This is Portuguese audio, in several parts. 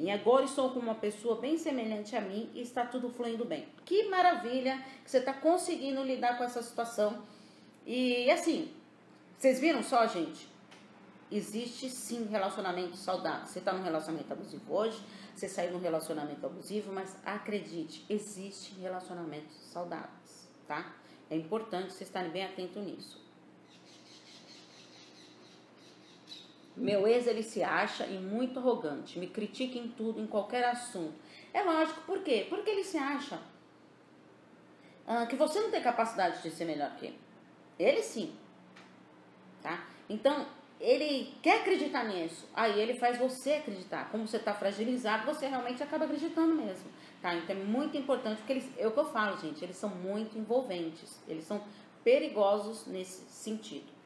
E agora estou com uma pessoa bem semelhante a mim e está tudo fluindo bem. Que maravilha que você está conseguindo lidar com essa situação. E assim, vocês viram só, gente? Existe sim relacionamento saudável. Você está num relacionamento abusivo hoje, você saiu de um relacionamento abusivo, mas acredite, existe relacionamentos saudáveis, tá? É importante vocês estarem bem atentos nisso. Meu ex, ele se acha e muito arrogante, me critica em tudo, em qualquer assunto. É lógico, por quê? Porque ele se acha ah, que você não tem capacidade de ser melhor que ele. Ele sim, tá? Então, ele quer acreditar nisso, aí ele faz você acreditar. Como você está fragilizado, você realmente acaba acreditando mesmo, tá? Então, é muito importante, porque eles, é o que eu falo, gente, eles são muito envolventes, eles são perigosos nesse sentido.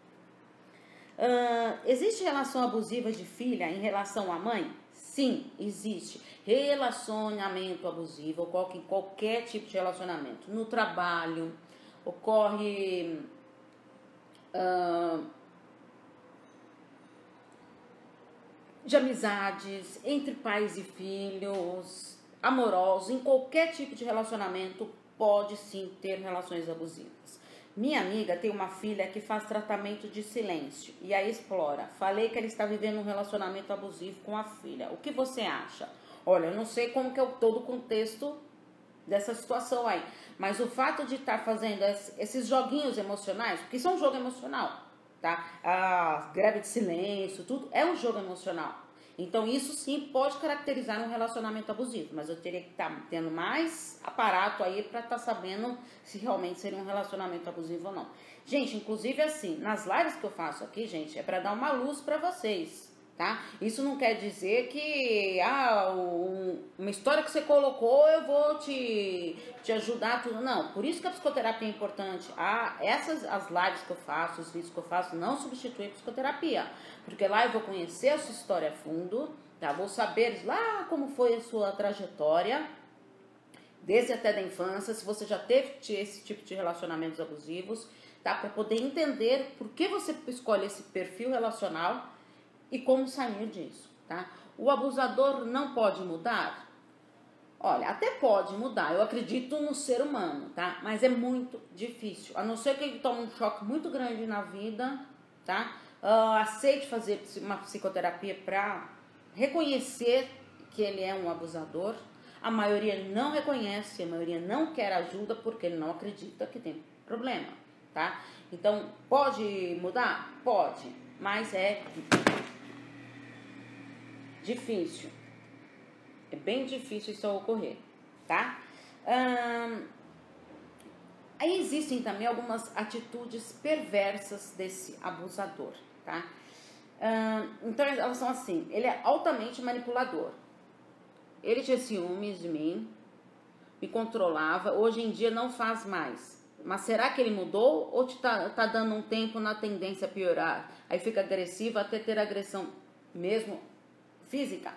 Existe relação abusiva de filha em relação à mãe? Sim, existe. Relacionamento abusivo ocorre em qualquer tipo de relacionamento. No trabalho, ocorre. Uh, de amizades, entre pais e filhos, amorosos, em qualquer tipo de relacionamento, pode sim ter relações abusivas. Minha amiga tem uma filha que faz tratamento de silêncio e aí explora. Falei que ela está vivendo um relacionamento abusivo com a filha. O que você acha? Olha, eu não sei como que é todo o contexto dessa situação aí, mas o fato de estar fazendo esses joguinhos emocionais, porque isso é um jogo emocional, tá? A greve de silêncio, tudo é um jogo emocional. Então, isso sim pode caracterizar um relacionamento abusivo, mas eu teria que estar tá tendo mais aparato aí para estar tá sabendo se realmente seria um relacionamento abusivo ou não. Gente, inclusive assim, nas lives que eu faço aqui, gente, é para dar uma luz para vocês tá? Isso não quer dizer que ah, um, uma história que você colocou eu vou te, te ajudar tudo. Não, por isso que a psicoterapia é importante. Ah, essas as lives que eu faço, os vídeos que eu faço, não substituem a psicoterapia. Porque lá eu vou conhecer a sua história a fundo, tá? Vou saber lá como foi a sua trajetória, desde até da infância, se você já teve esse tipo de relacionamentos abusivos, tá? Para poder entender por que você escolhe esse perfil relacional e como sair disso, tá? O abusador não pode mudar? Olha, até pode mudar, eu acredito no ser humano, tá? Mas é muito difícil, a não ser que ele tome um choque muito grande na vida, tá? Uh, aceite fazer uma psicoterapia para reconhecer que ele é um abusador. A maioria não reconhece, a maioria não quer ajuda porque ele não acredita que tem problema, tá? Então, pode mudar? Pode, mas é difícil. É bem difícil isso ocorrer, tá? Hum, aí existem também algumas atitudes perversas desse abusador, tá? Hum, então elas são assim: ele é altamente manipulador. Ele tinha ciúmes de mim, me controlava, hoje em dia não faz mais. Mas será que ele mudou ou te tá, tá dando um tempo na tendência a piorar? Aí fica agressivo até ter agressão mesmo física?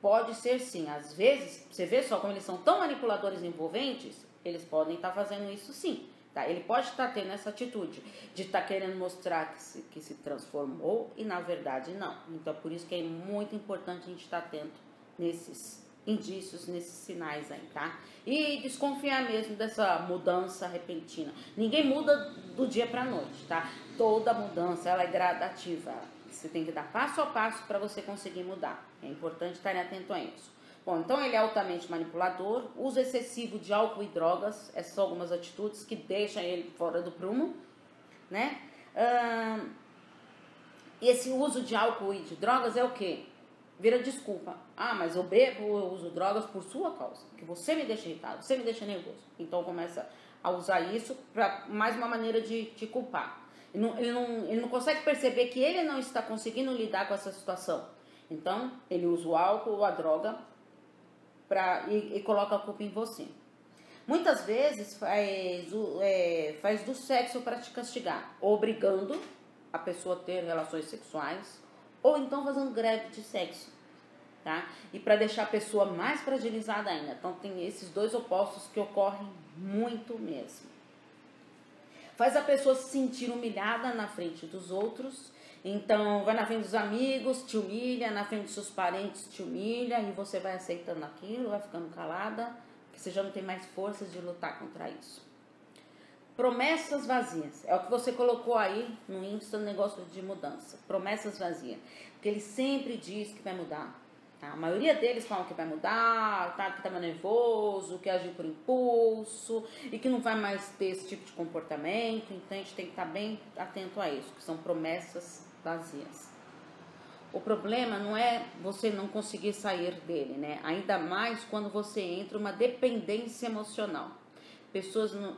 Pode ser sim. Às vezes, você vê só como eles são tão manipuladores envolventes, eles podem estar tá fazendo isso sim. Tá? Ele pode estar tá tendo essa atitude de estar tá querendo mostrar que se, que se transformou e na verdade não. Então, por isso que é muito importante a gente estar tá atento nesses indícios, nesses sinais aí, tá? E desconfiar mesmo dessa mudança repentina. Ninguém muda do dia para noite, tá? Toda mudança ela é gradativa. Você tem que dar passo a passo para você conseguir mudar. É importante estar atento a isso. Bom, então ele é altamente manipulador, uso excessivo de álcool e drogas, essas são algumas atitudes que deixam ele fora do prumo, né? Esse uso de álcool e de drogas é o que? Vira desculpa. Ah, mas eu bebo, eu uso drogas por sua causa, que você me deixa irritado, você me deixa nervoso. Então começa a usar isso para mais uma maneira de te culpar. Ele não, ele, não, ele não consegue perceber que ele não está conseguindo lidar com essa situação. Então, ele usa o álcool ou a droga pra, e, e coloca a culpa em você. Muitas vezes faz, é, faz do sexo para te castigar, obrigando a pessoa a ter relações sexuais, ou então fazendo greve de sexo, tá? E para deixar a pessoa mais fragilizada ainda. Então tem esses dois opostos que ocorrem muito mesmo faz a pessoa se sentir humilhada na frente dos outros Então, vai na frente dos amigos, te humilha, na frente dos seus parentes, te humilha, e você vai aceitando aquilo, vai ficando calada, que você já não tem mais forças de lutar contra isso. Promessas vazias. É o que você colocou aí no Insta no negócio de mudança. Promessas vazias. Porque ele sempre diz que vai mudar. Tá? A maioria deles falam que vai mudar, tá? que estava nervoso, que agiu por impulso e que não vai mais ter esse tipo de comportamento. Então a gente tem que estar bem atento a isso, que são promessas vazias. O problema não é você não conseguir sair dele, né? Ainda mais quando você entra uma dependência emocional. Pessoas não,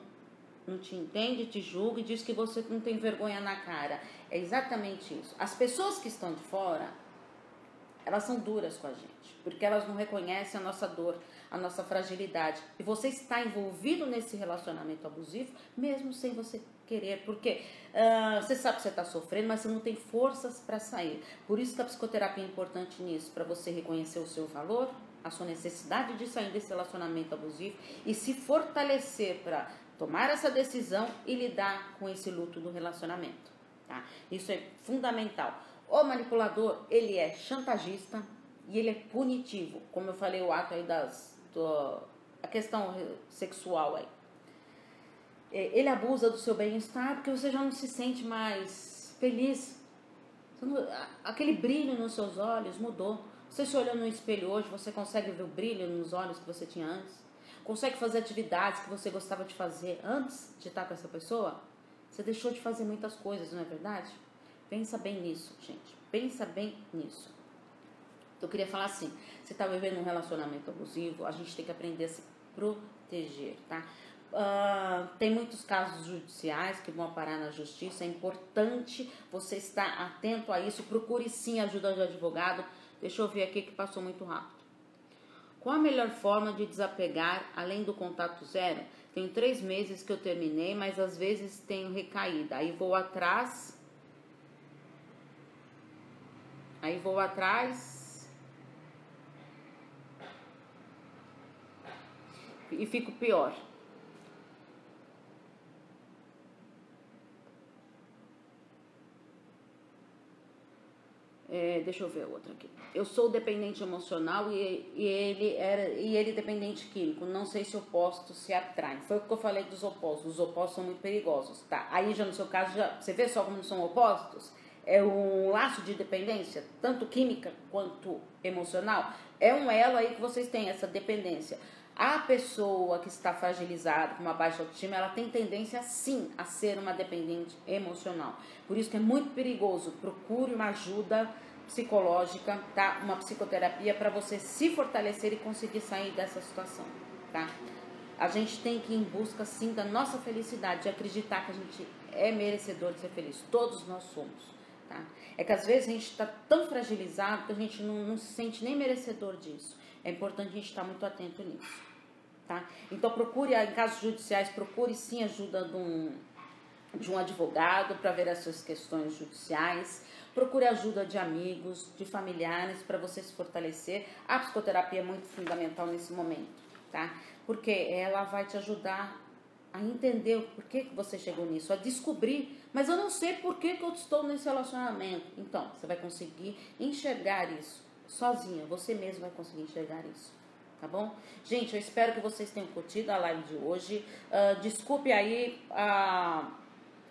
não te entendem, te julgam e diz que você não tem vergonha na cara. É exatamente isso. As pessoas que estão de fora, elas são duras com a gente, porque elas não reconhecem a nossa dor, a nossa fragilidade. E você está envolvido nesse relacionamento abusivo, mesmo sem você querer, porque uh, você sabe que você está sofrendo, mas você não tem forças para sair. Por isso que a psicoterapia é importante nisso, para você reconhecer o seu valor, a sua necessidade de sair desse relacionamento abusivo e se fortalecer para tomar essa decisão e lidar com esse luto do relacionamento. Tá? Isso é fundamental. O manipulador, ele é chantagista e ele é punitivo, como eu falei o ato aí das do, a questão sexual aí. É, ele abusa do seu bem-estar porque você já não se sente mais feliz. Aquele brilho nos seus olhos mudou. Você se olhando no espelho hoje, você consegue ver o brilho nos olhos que você tinha antes? Consegue fazer atividades que você gostava de fazer antes de estar com essa pessoa? Você deixou de fazer muitas coisas, não é verdade? Pensa bem nisso, gente. Pensa bem nisso. Eu queria falar assim: você está vivendo um relacionamento abusivo, a gente tem que aprender a se proteger, tá? Uh, tem muitos casos judiciais que vão parar na justiça. É importante você estar atento a isso. Procure sim ajuda de advogado. Deixa eu ver aqui que passou muito rápido. Qual a melhor forma de desapegar além do contato zero? Tenho três meses que eu terminei, mas às vezes tenho recaída. Aí vou atrás. Aí vou atrás. E fico pior. É, deixa eu ver outra aqui. Eu sou dependente emocional e, e, ele era e ele dependente químico. Não sei se opostos se atraem. Foi o que eu falei dos opostos. Os opostos são muito perigosos, tá? Aí já no seu caso já você vê só como são opostos. É um laço de dependência, tanto química quanto emocional. É um elo aí que vocês têm essa dependência. A pessoa que está fragilizada, com uma baixa autoestima, ela tem tendência sim a ser uma dependente emocional. Por isso que é muito perigoso. Procure uma ajuda psicológica, tá? Uma psicoterapia para você se fortalecer e conseguir sair dessa situação, tá? A gente tem que ir em busca sim da nossa felicidade, de acreditar que a gente é merecedor de ser feliz. Todos nós somos, tá? É que às vezes a gente está tão fragilizado que a gente não, não se sente nem merecedor disso. É importante a gente estar muito atento nisso, tá? Então procure, em casos judiciais, procure sim ajuda de um, de um advogado para ver as suas questões judiciais Procure ajuda de amigos, de familiares para você se fortalecer. A psicoterapia é muito fundamental nesse momento, tá? Porque ela vai te ajudar a entender o porquê que você chegou nisso, a descobrir, mas eu não sei por que, que eu estou nesse relacionamento. Então, você vai conseguir enxergar isso sozinha, você mesmo vai conseguir enxergar isso. Tá bom? Gente, eu espero que vocês tenham curtido a live de hoje. Uh, desculpe aí a. Uh,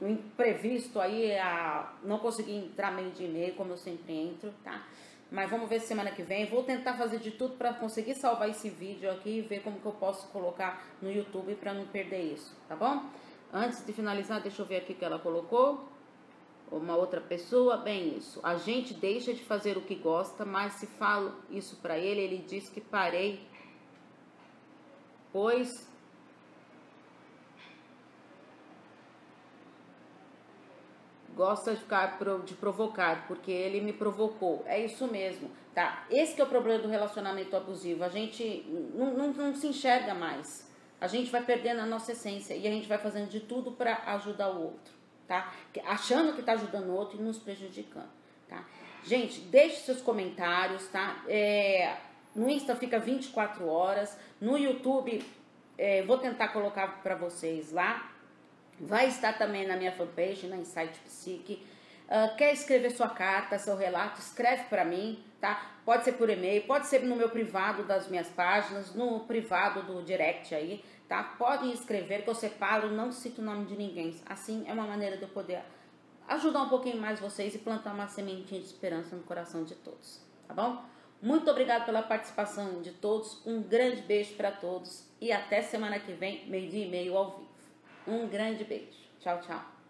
o imprevisto aí, a não conseguir entrar meio de e-mail, como eu sempre entro, tá? Mas vamos ver semana que vem. Vou tentar fazer de tudo para conseguir salvar esse vídeo aqui e ver como que eu posso colocar no YouTube para não perder isso, tá bom? Antes de finalizar, deixa eu ver aqui que ela colocou. Uma outra pessoa, bem isso. A gente deixa de fazer o que gosta, mas se falo isso para ele, ele diz que parei, pois gosta de ficar de provocar, porque ele me provocou. É isso mesmo, tá? Esse é o problema do relacionamento abusivo. A gente não, não, não se enxerga mais. A gente vai perdendo a nossa essência e a gente vai fazendo de tudo para ajudar o outro, tá? Achando que está ajudando o outro e nos prejudicando, tá? Gente, deixe seus comentários, tá? É, no Insta fica 24 horas, no YouTube é, vou tentar colocar para vocês lá, Vai estar também na minha fanpage, na Insight Psique. Uh, quer escrever sua carta, seu relato, escreve para mim, tá? Pode ser por e-mail, pode ser no meu privado das minhas páginas, no privado do direct aí, tá? Podem escrever que eu separo, não cito o nome de ninguém. Assim é uma maneira de eu poder ajudar um pouquinho mais vocês e plantar uma sementinha de esperança no coração de todos, tá bom? Muito obrigado pela participação de todos, um grande beijo para todos e até semana que vem, meio-dia e meio ao vivo. Um grande beijo. Tchau, tchau.